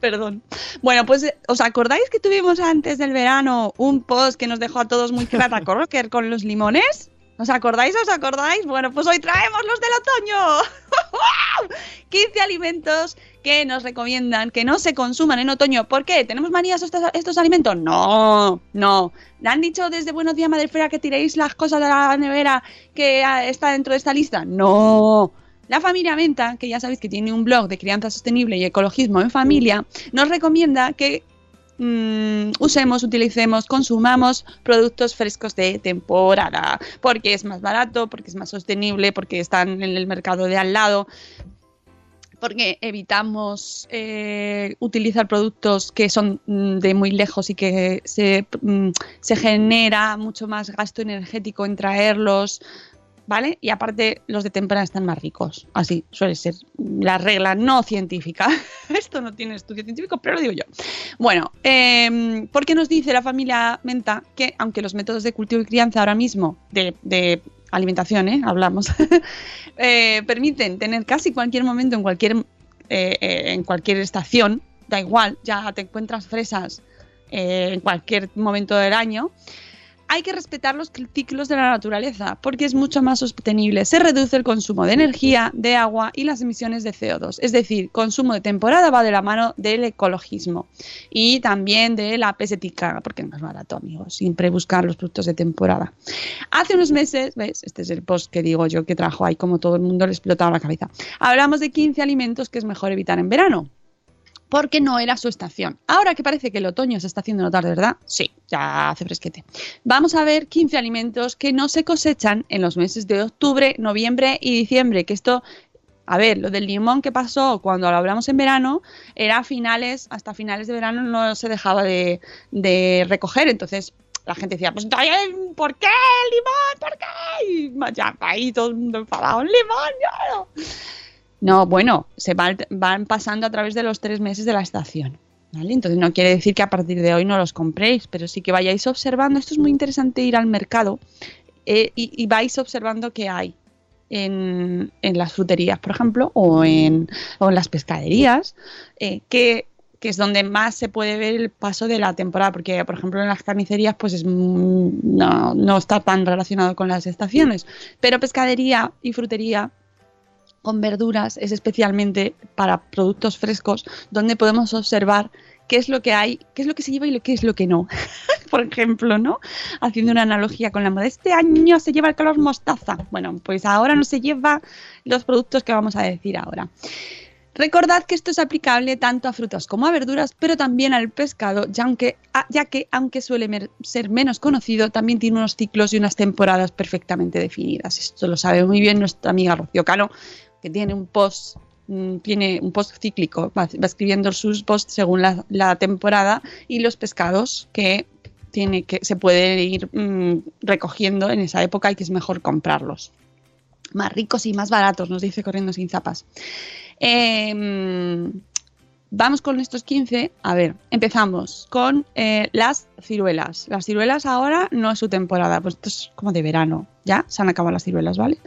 Perdón. Bueno, pues ¿os acordáis que tuvimos antes del verano un post que nos dejó a todos muy cratacorrocker con los limones? ¿Os acordáis? ¿Os acordáis? Bueno, pues hoy traemos los del otoño. 15 alimentos que nos recomiendan que no se consuman en otoño. ¿Por qué? ¿Tenemos manías estos, estos alimentos? No, no. ¿Le han dicho desde Buenos Días Madrefera que tiréis las cosas de la nevera que ah, está dentro de esta lista? No. La familia Menta, que ya sabéis que tiene un blog de crianza sostenible y ecologismo en familia, nos recomienda que mm, usemos, utilicemos, consumamos productos frescos de temporada, porque es más barato, porque es más sostenible, porque están en el mercado de al lado, porque evitamos eh, utilizar productos que son mm, de muy lejos y que se, mm, se genera mucho más gasto energético en traerlos. ¿Vale? Y aparte, los de temporada están más ricos. Así suele ser la regla no científica. Esto no tiene estudio científico, pero lo digo yo. Bueno, eh, ¿por qué nos dice la familia Menta que, aunque los métodos de cultivo y crianza ahora mismo, de alimentación, ¿eh? hablamos, eh, permiten tener casi cualquier momento en cualquier, eh, eh, en cualquier estación, da igual, ya te encuentras fresas eh, en cualquier momento del año, hay que respetar los ciclos de la naturaleza porque es mucho más sostenible. Se reduce el consumo de energía, de agua y las emisiones de CO2. Es decir, consumo de temporada va de la mano del ecologismo y también de la pesetica, porque es más barato, amigos. Siempre buscar los productos de temporada. Hace unos meses, ¿ves? Este es el post que digo yo que trajo ahí como todo el mundo le explotaba la cabeza. Hablamos de 15 alimentos que es mejor evitar en verano porque no era su estación. Ahora que parece que el otoño se está haciendo notar, verdad, sí, ya hace fresquete. Vamos a ver 15 alimentos que no se cosechan en los meses de octubre, noviembre y diciembre, que esto a ver, lo del limón que pasó cuando lo hablamos en verano era finales, hasta finales de verano no se dejaba de, de recoger, entonces la gente decía, pues ¿por qué el limón? ¿Por qué? Y ya ahí todo el mundo enfadado, limón, no. No, bueno, se van, pasando a través de los tres meses de la estación. Entonces no quiere decir que a partir de hoy no los compréis, pero sí que vayáis observando. Esto es muy interesante ir al mercado eh, y, vais observando qué hay en, las fruterías, por ejemplo, o en, las pescaderías, eh, que, es donde más se puede ver el paso de la temporada, porque, por ejemplo, en las carnicerías pues es, no, no está tan relacionado con las estaciones, pero pescadería y frutería con verduras es especialmente para productos frescos donde podemos observar qué es lo que hay, qué es lo que se lleva y qué es lo que no. Por ejemplo, ¿no? Haciendo una analogía con la moda. Este año se lleva el color mostaza. Bueno, pues ahora no se lleva los productos que vamos a decir ahora. Recordad que esto es aplicable tanto a frutas como a verduras, pero también al pescado, ya, ya que, aunque suele ser menos conocido, también tiene unos ciclos y unas temporadas perfectamente definidas. Esto lo sabe muy bien nuestra amiga Rocío Cano, tiene un post tiene un post cíclico, va, escribiendo sus posts según la, temporada y los pescados que tiene que se pueden ir mmm, recogiendo en esa época y que es mejor comprarlos. Más ricos y más baratos, nos dice Corriendo sin zapas. Eh, vamos con estos 15. A ver, empezamos con eh, las ciruelas. Las ciruelas ahora no es su temporada, pues esto es como de verano. Ya se han acabado las ciruelas, ¿vale?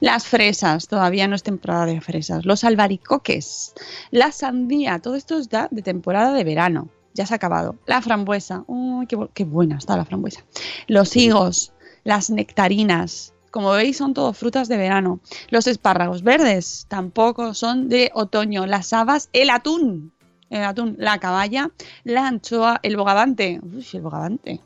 Las fresas, todavía no es temporada de fresas. Los albaricoques, la sandía, todo esto es ya de temporada de verano. Ya se ha acabado. La frambuesa, uy, qué, qué buena está la frambuesa. Los higos, las nectarinas, como veis, son todo frutas de verano. Los espárragos verdes tampoco son de otoño. Las habas, el atún. El atún, la caballa, la anchoa, el bogavante. Uy, el bogavante.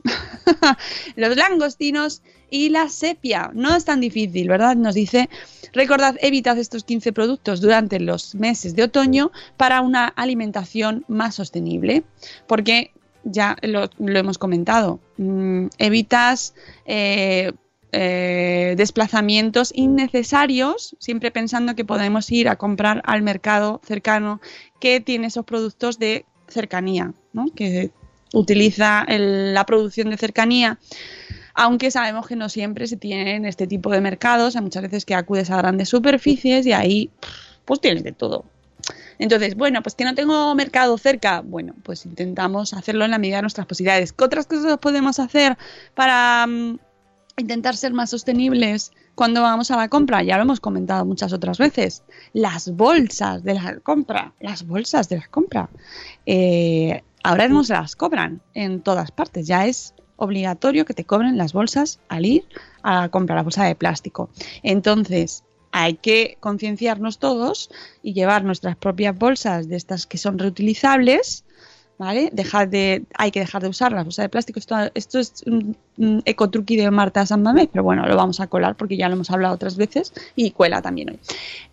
Los langostinos y la sepia. No es tan difícil, ¿verdad? Nos dice, recordad, evitad estos 15 productos durante los meses de otoño para una alimentación más sostenible. Porque ya lo, hemos comentado, mmm, evitas eh, eh, desplazamientos innecesarios, siempre pensando que podemos ir a comprar al mercado cercano que tiene esos productos de cercanía, ¿no? que utiliza la producción de cercanía, aunque sabemos que no siempre se tienen este tipo de mercados, hay muchas veces que acudes a grandes superficies y ahí pues tienes de todo. Entonces, bueno, pues que no tengo mercado cerca, bueno, pues intentamos hacerlo en la medida de nuestras posibilidades. ¿Qué otras cosas podemos hacer para mm, intentar ser más sostenibles cuando vamos a la compra? Ya lo hemos comentado muchas otras veces. Las bolsas de la compra, las bolsas de la compra. Eh, ahora no se las cobran en todas partes, ya es obligatorio que te cobren las bolsas al ir a comprar la bolsa de plástico. Entonces, hay que concienciarnos todos y llevar nuestras propias bolsas de estas que son reutilizables, ¿vale? Dejar de, hay que dejar de usar las bolsas de plástico. Esto, esto es un, ecotruqui de Marta San pero bueno, lo vamos a colar porque ya lo hemos hablado otras veces y cuela también hoy.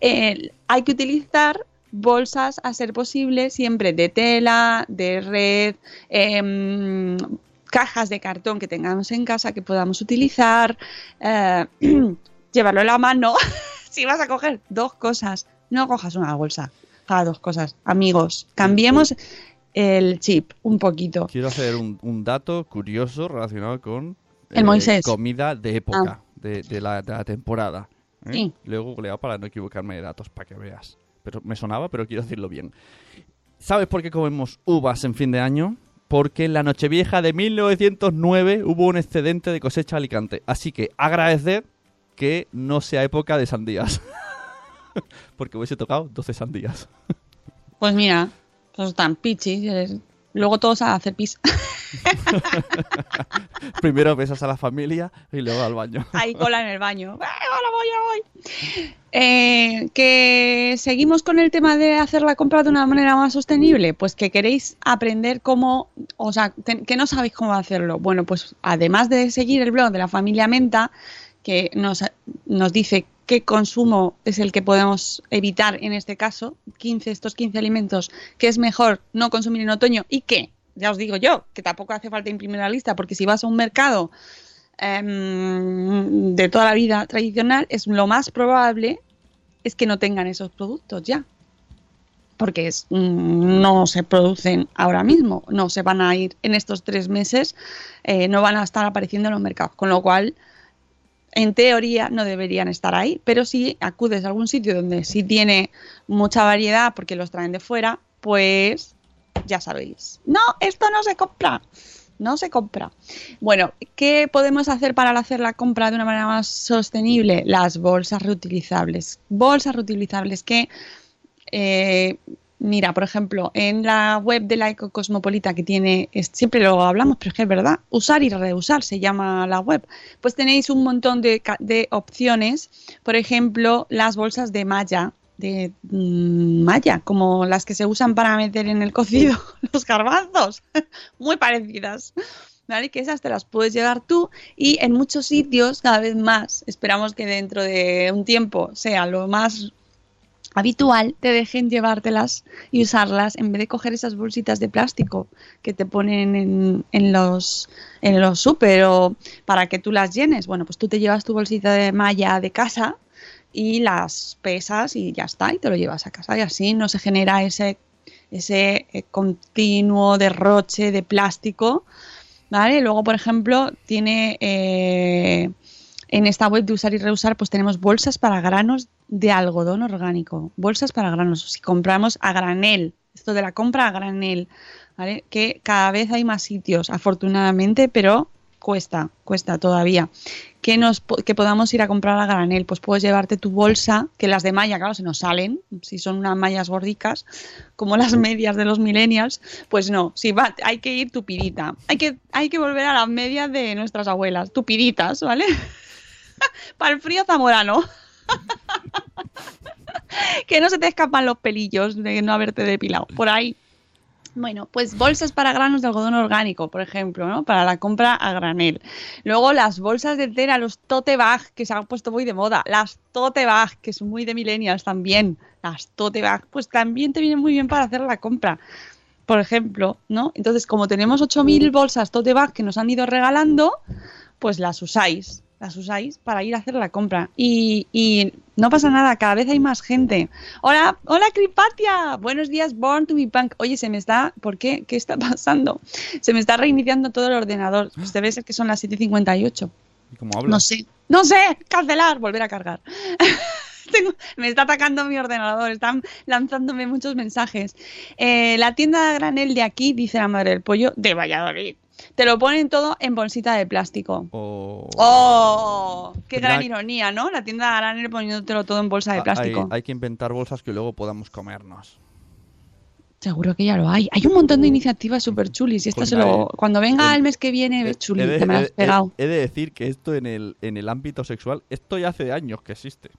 Eh, hay que utilizar bolsas a ser posible siempre de tela, de red, em, cajas de cartón que tengamos en casa que podamos utilizar, eh, llevarlo en la mano. si vas a coger dos cosas, no cojas una bolsa, dos cosas. Amigos, cambiemos el chip un poquito.
Quiero hacer un, un dato curioso relacionado con
El Moisés.
comida de época,
Ah.
de, de la, de la temporada. ¿eh?
Sí.
Lo he googleado para no equivocarme de datos, para que veas. Pero me sonaba, pero quiero decirlo bien. ¿Sabes por qué comemos uvas en fin de año? Porque en la Nochevieja de 1909 hubo un excedente de cosecha Alicante. Así que agradecer que no sea época de sandías. Porque hubiese tocado 12 sandías.
Pues mira, pues están pichis. eres- Luego todos a hacer pis.
Primero besas a la familia y luego al baño.
Hay cola en el baño. ¡Eh, ahora voy, ahora voy! Eh, que seguimos con el tema de hacer la compra de una manera más sostenible. Pues que queréis aprender cómo, o sea, que no sabéis cómo hacerlo. Bueno, pues además de seguir el blog de la familia Menta, que nos, nos dice qué consumo es el que podemos evitar en este caso, 15, estos 15 alimentos, que es mejor no consumir en otoño y que, ya os digo yo, que tampoco hace falta imprimir la lista, porque si vas a un mercado em, de toda la vida tradicional, es lo más probable es que no tengan esos productos ya. Porque es, mm, no se producen ahora mismo, no se van a ir en estos tres meses, eh, no van a estar apareciendo en los mercados. Con lo cual, en teoría no deberían estar ahí, pero si acudes a algún sitio donde sí tiene mucha variedad porque los traen de fuera, pues ya sabéis. No, esto no se compra. No se compra. Bueno, ¿qué podemos hacer para hacer la compra de una manera más sostenible? Las bolsas reutilizables. Bolsas reutilizables que eh, mira, por ejemplo, en la web de la Ecocosmopolita que tiene, es- siempre lo hablamos, pero es que es verdad, usar y reusar se llama la web, pues tenéis un montón de, de opciones, por ejemplo, las bolsas de malla, de mm, malla, como las que se usan para meter en el cocido los garbanzos, muy parecidas. ¿Vale? Que esas te las puedes llevar tú y en muchos sitios cada vez más, esperamos que dentro de un tiempo sea lo más habitual te dejen llevártelas y usarlas en vez de coger esas bolsitas de plástico que te ponen en, en los en los súper o para que tú las llenes. Bueno, pues tú te llevas tu bolsita de malla de casa y las pesas y ya está, y te lo llevas a casa y así no se genera ese ese eh, continuo derroche de plástico, ¿vale? Luego, por ejemplo, tiene eh, en esta web de usar y reusar, pues tenemos bolsas para granos de algodón orgánico, bolsas para granos. Si compramos a granel, esto de la compra a granel, ¿vale? Que cada vez hay más sitios, afortunadamente, pero cuesta, cuesta todavía. Que, nos, que podamos ir a comprar a granel, pues puedes llevarte tu bolsa, que las de malla, claro, se nos salen, si son unas mallas gordicas, como las medias de los millennials, pues no, si va, hay que ir tupidita. Hay que, hay que volver a las medias de nuestras abuelas, tupiditas, ¿vale? Para el frío zamorano. que no se te escapan los pelillos de no haberte depilado. Por ahí. Bueno, pues bolsas para granos de algodón orgánico, por ejemplo, ¿no? Para la compra a granel. Luego las bolsas de tela, los tote bag, que se han puesto muy de moda. Las tote bag, que son muy de millennials también. Las tote bag, pues también te vienen muy bien para hacer la compra. Por ejemplo, ¿no? Entonces, como tenemos 8.000 bolsas tote bag que nos han ido regalando, pues las usáis, las usáis para ir a hacer la compra. Y, y no pasa nada, cada vez hay más gente. Hola, hola Cripatia, buenos días, Born to be Punk. Oye, se me está, ¿por qué? ¿Qué está pasando? Se me está reiniciando todo el ordenador. Pues debe ser que son las 7.58.
¿Y cómo hablas?
No sé, no sé, cancelar, volver a cargar. Tengo- me está atacando mi ordenador, están lanzándome muchos mensajes. Eh, la tienda de granel de aquí, dice la madre del pollo, de Valladolid. Te lo ponen todo en bolsita de plástico.
O...
¡Oh! ¡Qué gran ironía, ¿no? La tienda de granel poniéndotelo todo en bolsa de
Ah,
plástico.
Hay, hay que inventar bolsas que luego podamos comernos.
Seguro que ya lo hay. Hay un montón de iniciativas súper chulis. Y esto se lo...
nada,
Cuando venga el mes que viene,
Eh,
chuli, que me lo has pegado.
He, he de decir que esto en el, en el ámbito sexual, esto ya hace años que existe.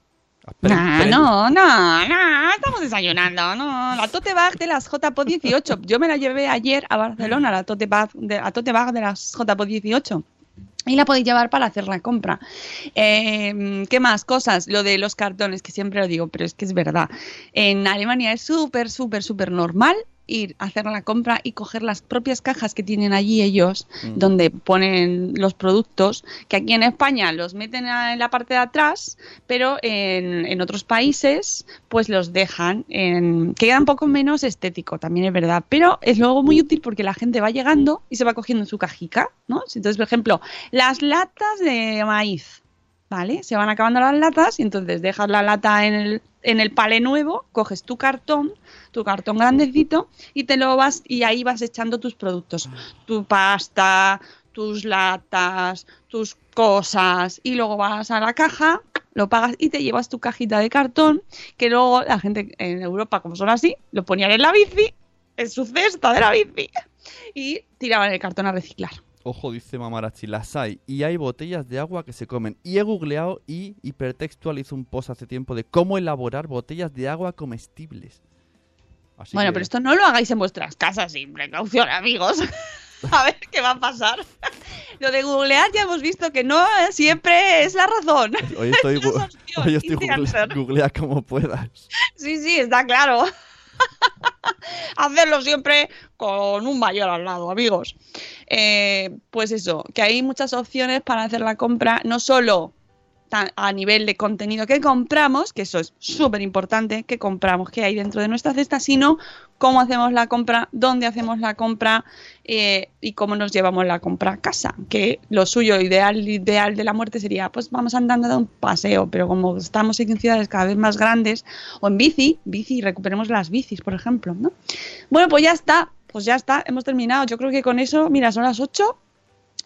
Nah, no, no, no, estamos desayunando, no. La tote bag de las JPO 18. Yo me la llevé ayer a Barcelona, la tote bag de, la tote bag de las JPO 18. Y la podéis llevar para hacer la compra. Eh, ¿Qué más cosas? Lo de los cartones, que siempre lo digo, pero es que es verdad. En Alemania es súper, súper, súper normal ir a hacer la compra y coger las propias cajas que tienen allí ellos,
Mm.
donde ponen los productos, que aquí en España los meten en la parte de atrás, pero en, en otros países pues los dejan en... que queda un poco menos estético, también es verdad, pero es luego muy útil porque la gente va llegando y se va cogiendo en su cajica, ¿no? Entonces, por ejemplo, las latas de maíz, ¿vale? Se van acabando las latas y entonces dejas la lata en el, en el palé nuevo, coges tu cartón, tu cartón grandecito y te lo vas y ahí vas echando tus productos, tu pasta, tus latas, tus cosas y luego vas a la caja, lo pagas y te llevas tu cajita de cartón que luego la gente en Europa como son así, lo ponían en la bici, en su cesta de la bici y tiraban el cartón a reciclar.
Ojo, dice Mamarachi, las hay. Y hay botellas de agua que se comen. Y he googleado y hipertextual hizo un post hace tiempo de cómo elaborar botellas de agua comestibles. Así
Bueno,
que-
pero esto no lo hagáis en vuestras casas sin precaución, amigos. a ver qué va a pasar. Lo de googlear ya hemos visto que no eh, siempre es la razón.
Hoy estoy,
es
hoy estoy googlea como puedas.
Sí, sí, está claro. Hacerlo siempre con un mayor al lado, amigos. Eh, pues eso, que hay muchas opciones para hacer la compra, no solo a nivel de contenido que compramos, que eso es súper importante, que compramos, que hay dentro de nuestra cesta, sino cómo hacemos la compra, dónde hacemos la compra eh, y cómo nos llevamos la compra a casa. Que lo suyo, ideal, ideal de la muerte sería, pues vamos andando de un paseo, pero como estamos en ciudades cada vez más grandes, o en bici, bici, recuperemos las bicis, por ejemplo, ¿no? Bueno, pues ya está, pues ya está, hemos terminado. Yo creo que con eso, mira, son las 8.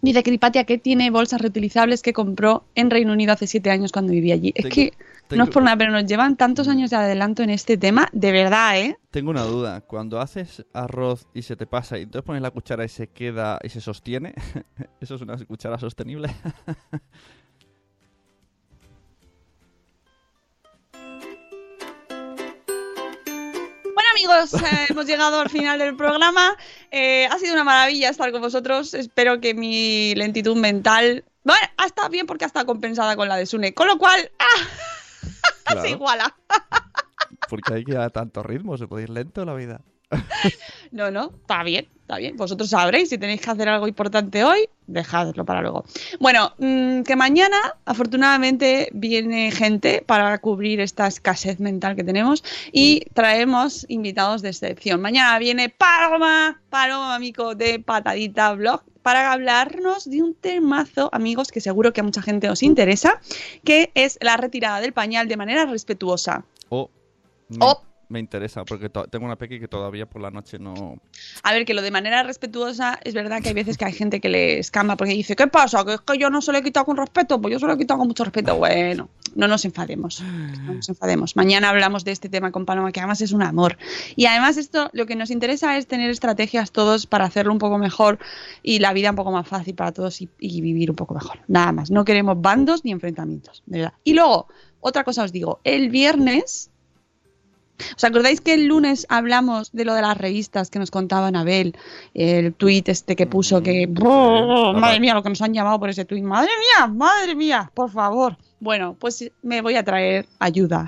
Dice Cripatia que tiene bolsas reutilizables que compró en Reino Unido hace siete años cuando vivía allí. Es
Tengo-
que no
tengo-
es por nada, pero nos llevan tantos años de adelanto en este tema, de verdad, ¿eh?
Tengo una duda. Cuando haces arroz y se te pasa y entonces pones la cuchara y se queda y se sostiene, ¿eso es una cuchara sostenible?
amigos, eh, hemos llegado al final del programa. Eh, ha sido una maravilla estar con vosotros. Espero que mi lentitud mental... Bueno, estado bien porque estado compensada con la de Sune. Con lo cual, ¡ah!
Claro,
se iguala.
porque hay que ir a tanto ritmo, se puede ir lento la vida.
No, no, está bien, está bien. Vosotros sabréis si tenéis que hacer algo importante hoy, dejadlo para luego. Bueno, mm, que mañana, afortunadamente, viene gente para cubrir esta escasez mental que tenemos y traemos invitados de excepción. Mañana viene Paloma, Paloma, amigo de Patadita Blog, para hablarnos de un temazo, amigos, que seguro que a mucha gente os interesa, que es la retirada del pañal de manera respetuosa.
O me,
O-
me interesa, porque tengo una peque que todavía por la noche no...
A ver, que lo de manera respetuosa es verdad que hay veces que hay gente que le escama porque dice, ¿qué pasa? Que es que yo no se lo he quitado con respeto, pues yo se lo he quitado con mucho respeto. Bueno, no nos enfademos, no nos enfademos. Mañana hablamos de este tema con Paloma, que además es un amor. Y además esto, lo que nos interesa es tener estrategias todos para hacerlo un poco mejor y la vida un poco más fácil para todos y, y vivir un poco mejor. Nada más, no queremos bandos ni enfrentamientos, de verdad. Y luego, otra cosa os digo, el viernes ¿Os acordáis que el lunes hablamos de lo de las revistas que nos contaba Anabel? El tuit este que puso que... ¡Oh, madre mía, lo que nos han llamado por ese tuit. Madre mía, madre mía, por favor. Bueno, pues me voy a traer ayuda.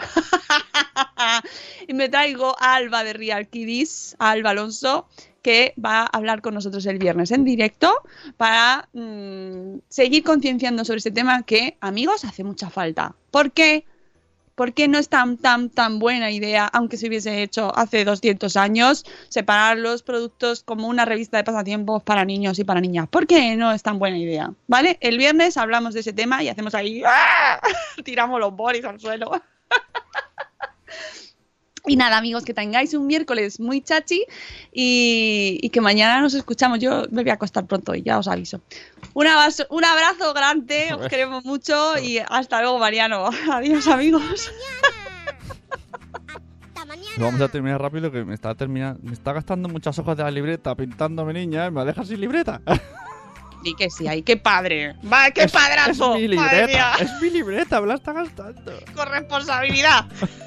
y me traigo a Alba de Real Kiddies, a Alba Alonso, que va a hablar con nosotros el viernes en directo para mm, seguir concienciando sobre este tema que, amigos, hace mucha falta. ¿Por qué? ¿Por qué no es tan, tan, tan buena idea, aunque se hubiese hecho hace 200 años, separar los productos como una revista de pasatiempos para niños y para niñas? ¿Por qué no es tan buena idea? ¿Vale? El viernes hablamos de ese tema y hacemos ahí, ¡ah! tiramos los bolis al suelo. Y nada, amigos, que tengáis un miércoles muy chachi y, y que mañana nos escuchamos. Yo me voy a acostar pronto y ya os aviso. Un abrazo, un abrazo grande, os queremos mucho y hasta luego, Mariano. Adiós, amigos.
Vamos a terminar rápido que me está terminando, me está gastando muchas hojas de la libreta pintándome niña, ¿eh? me deja sin libreta.
Y que sí, ay, qué padre. Va, qué padrazo.
es mi libreta, es mi libreta, me la está gastando.
Con responsabilidad.